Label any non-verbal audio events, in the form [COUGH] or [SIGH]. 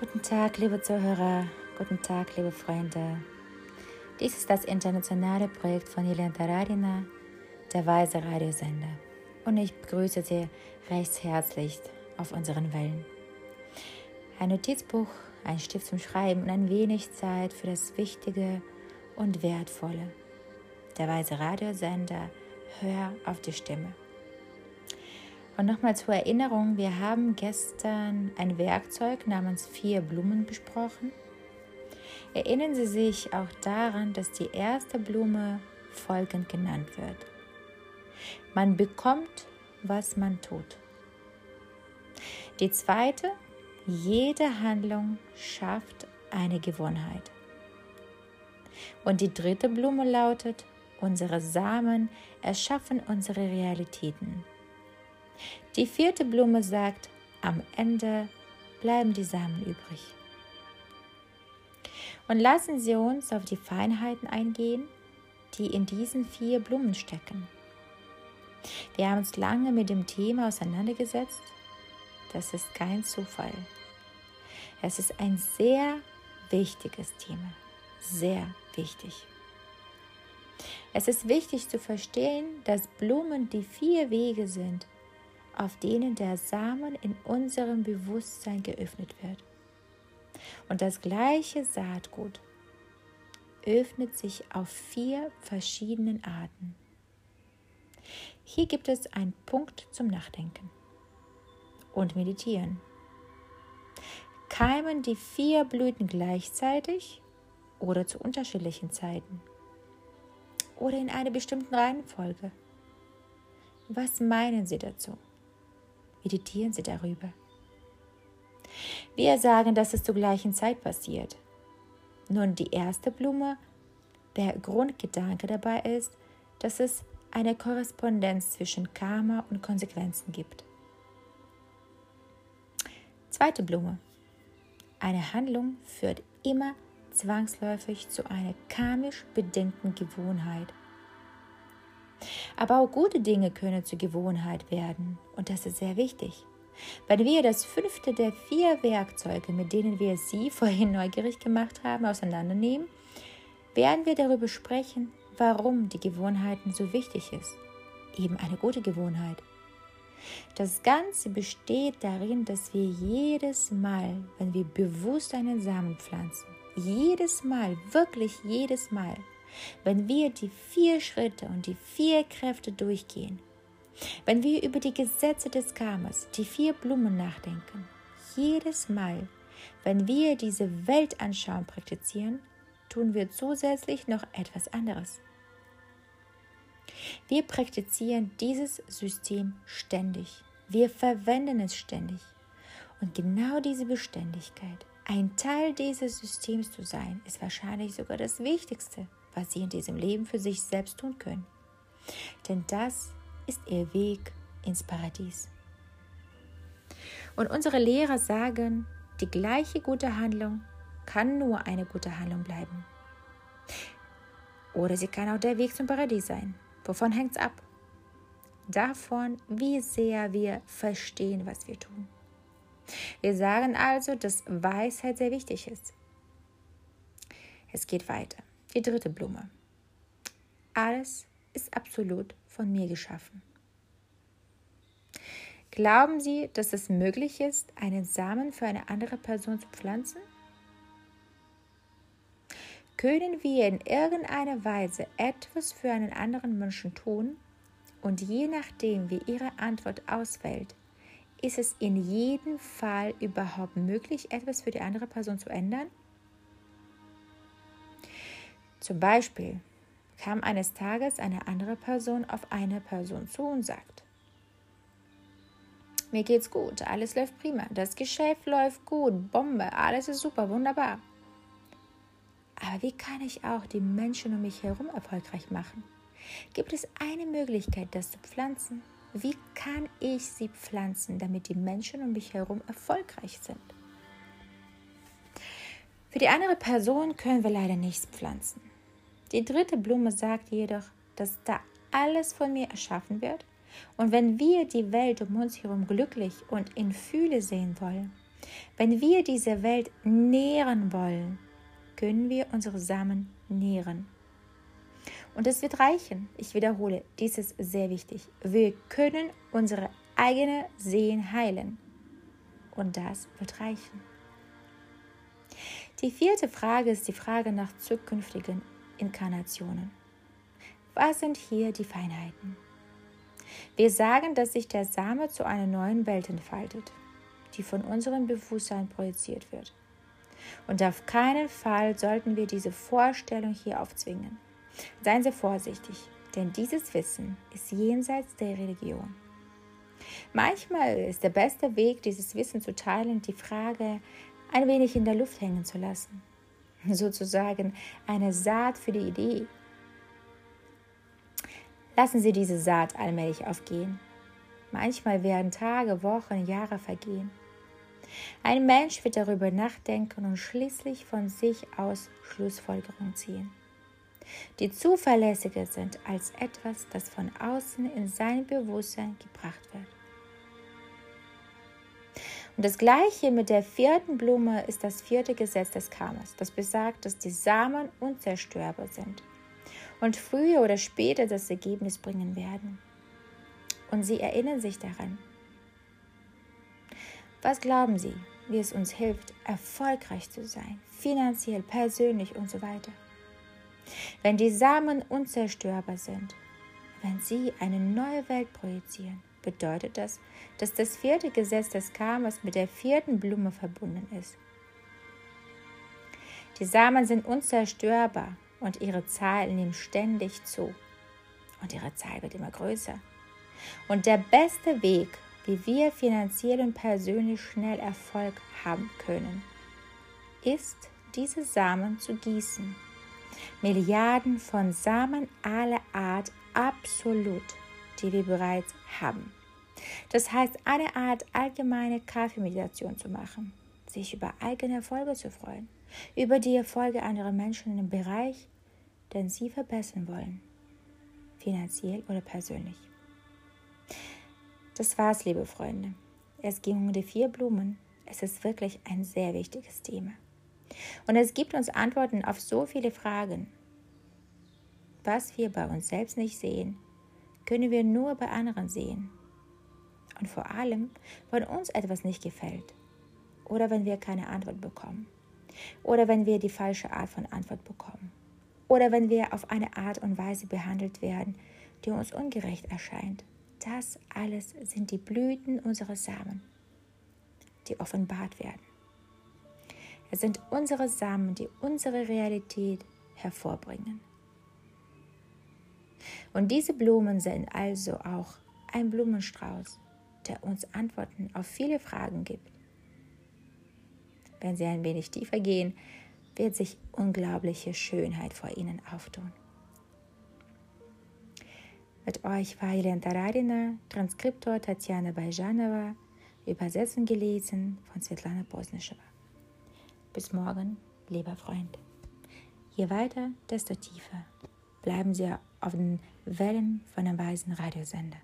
Guten Tag, liebe Zuhörer. Guten Tag, liebe Freunde. Dies ist das internationale Projekt von Jelena Taradina, der Weise Radiosender. Und ich begrüße Sie recht herzlich auf unseren Wellen. Ein Notizbuch, ein Stift zum Schreiben und ein wenig Zeit für das Wichtige und Wertvolle. Der Weise Radiosender, hör auf die Stimme. Und nochmal zur Erinnerung, wir haben gestern ein Werkzeug namens vier Blumen besprochen. Erinnern Sie sich auch daran, dass die erste Blume folgend genannt wird. Man bekommt, was man tut. Die zweite, jede Handlung schafft eine Gewohnheit. Und die dritte Blume lautet, unsere Samen erschaffen unsere Realitäten. Die vierte Blume sagt, am Ende bleiben die Samen übrig. Und lassen Sie uns auf die Feinheiten eingehen, die in diesen vier Blumen stecken. Wir haben uns lange mit dem Thema auseinandergesetzt. Das ist kein Zufall. Es ist ein sehr wichtiges Thema. Sehr wichtig. Es ist wichtig zu verstehen, dass Blumen die vier Wege sind, auf denen der Samen in unserem Bewusstsein geöffnet wird. Und das gleiche Saatgut öffnet sich auf vier verschiedenen Arten. Hier gibt es einen Punkt zum Nachdenken und Meditieren. Keimen die vier Blüten gleichzeitig oder zu unterschiedlichen Zeiten oder in einer bestimmten Reihenfolge? Was meinen Sie dazu? Meditieren Sie darüber. Wir sagen, dass es zur gleichen Zeit passiert. Nun, die erste Blume, der Grundgedanke dabei ist, dass es eine Korrespondenz zwischen Karma und Konsequenzen gibt. Zweite Blume. Eine Handlung führt immer zwangsläufig zu einer karmisch bedingten Gewohnheit. Aber auch gute Dinge können zur Gewohnheit werden und das ist sehr wichtig. Wenn wir das fünfte der vier Werkzeuge, mit denen wir Sie [LAUGHS] vorhin neugierig gemacht haben, auseinandernehmen, werden wir darüber sprechen, warum die Gewohnheiten so wichtig ist. Eben eine gute Gewohnheit. Das Ganze besteht darin, dass wir jedes Mal, wenn wir bewusst einen Samen pflanzen, jedes Mal, wirklich jedes Mal, wenn wir die vier Schritte und die vier Kräfte durchgehen, wenn wir über die Gesetze des Karmas, die vier Blumen nachdenken, jedes Mal, wenn wir diese Weltanschauung praktizieren, tun wir zusätzlich noch etwas anderes. Wir praktizieren dieses System ständig. Wir verwenden es ständig. Und genau diese Beständigkeit, ein Teil dieses Systems zu sein, ist wahrscheinlich sogar das Wichtigste, was sie in diesem Leben für sich selbst tun können. Denn das ist ihr Weg ins Paradies. Und unsere Lehrer sagen, die gleiche gute Handlung kann nur eine gute Handlung bleiben. Oder sie kann auch der Weg zum Paradies sein. Wovon hängt es ab? Davon, wie sehr wir verstehen, was wir tun. Wir sagen also, dass Weisheit sehr wichtig ist. Es geht weiter. Die dritte Blume. Alles ist absolut von mir geschaffen. Glauben Sie, dass es möglich ist, einen Samen für eine andere Person zu pflanzen? Können wir in irgendeiner Weise etwas für einen anderen Menschen tun? Und je nachdem, wie Ihre Antwort ausfällt, ist es in jedem Fall überhaupt möglich, etwas für die andere Person zu ändern? Zum Beispiel kam eines Tages eine andere Person auf eine Person zu und sagt, mir geht's gut, alles läuft prima, das Geschäft läuft gut, Bombe, alles ist super, wunderbar. Aber wie kann ich auch die Menschen um mich herum erfolgreich machen? Gibt es eine Möglichkeit, das zu pflanzen? Wie kann ich sie pflanzen, damit die Menschen um mich herum erfolgreich sind? Für die andere Person können wir leider nichts pflanzen. Die dritte Blume sagt jedoch, dass da alles von mir erschaffen wird und wenn wir die Welt um uns herum glücklich und in Fühle sehen wollen, Wenn wir diese Welt nähren wollen, können wir unsere Samen nähren. Und es wird reichen. Ich wiederhole, dies ist sehr wichtig. Wir können unsere eigene Sehen heilen. Und das wird reichen. Die vierte Frage ist die Frage nach zukünftigen Inkarnationen. Was sind hier die Feinheiten? Wir sagen, dass sich der Same zu einer neuen Welt entfaltet, die von unserem Bewusstsein projiziert wird. Und auf keinen Fall sollten wir diese Vorstellung hier aufzwingen. Seien Sie vorsichtig, denn dieses Wissen ist jenseits der Religion. Manchmal ist der beste Weg, dieses Wissen zu teilen, die Frage ein wenig in der Luft hängen zu lassen. Sozusagen eine Saat für die Idee. Lassen Sie diese Saat allmählich aufgehen. Manchmal werden Tage, Wochen, Jahre vergehen. Ein Mensch wird darüber nachdenken und schließlich von sich aus Schlussfolgerungen ziehen, die zuverlässiger sind als etwas, das von außen in sein Bewusstsein gebracht wird. Und das gleiche mit der vierten Blume ist das vierte Gesetz des Karmas, das besagt, dass die Samen unzerstörbar sind und früher oder später das Ergebnis bringen werden. Und sie erinnern sich daran. Was glauben Sie, wie es uns hilft, erfolgreich zu sein, finanziell, persönlich und so weiter? Wenn die Samen unzerstörbar sind, wenn Sie eine neue Welt projizieren, bedeutet das, dass das vierte Gesetz des Karmas mit der vierten Blume verbunden ist. Die Samen sind unzerstörbar und ihre Zahl nimmt ständig zu. Und ihre Zahl wird immer größer. Und der beste Weg, wie wir finanziell und persönlich schnell Erfolg haben können, ist, diese Samen zu gießen. Milliarden von Samen aller Art absolut die wir bereits haben. Das heißt, eine Art allgemeine Kaffeemeditation zu machen, sich über eigene Erfolge zu freuen, über die Erfolge anderer Menschen im Bereich, den sie verbessern wollen, finanziell oder persönlich. Das war's, liebe Freunde. Es ging um die vier Blumen. Es ist wirklich ein sehr wichtiges Thema. Und es gibt uns Antworten auf so viele Fragen. Was wir bei uns selbst nicht sehen, können wir nur bei anderen sehen. Und vor allem, wenn uns etwas nicht gefällt oder wenn wir keine Antwort bekommen oder wenn wir die falsche Art von Antwort bekommen oder wenn wir auf eine Art und Weise behandelt werden, die uns ungerecht erscheint. Das alles sind die Blüten unserer Samen, die offenbart werden. Es sind unsere Samen, die unsere Realität hervorbringen. Und diese Blumen sind also auch ein Blumenstrauß, der uns Antworten auf viele Fragen gibt. Wenn Sie ein wenig tiefer gehen, wird sich unglaubliche Schönheit vor Ihnen auftun. Mit euch war Jelena Tararina, Transkriptor Tatjana Bajanova, Übersetzung gelesen von Svetlana Bosnischewa. Bis morgen, lieber Freund. Je weiter, desto tiefer bleiben Sie auf den Wellen von einem weisen Radiosender.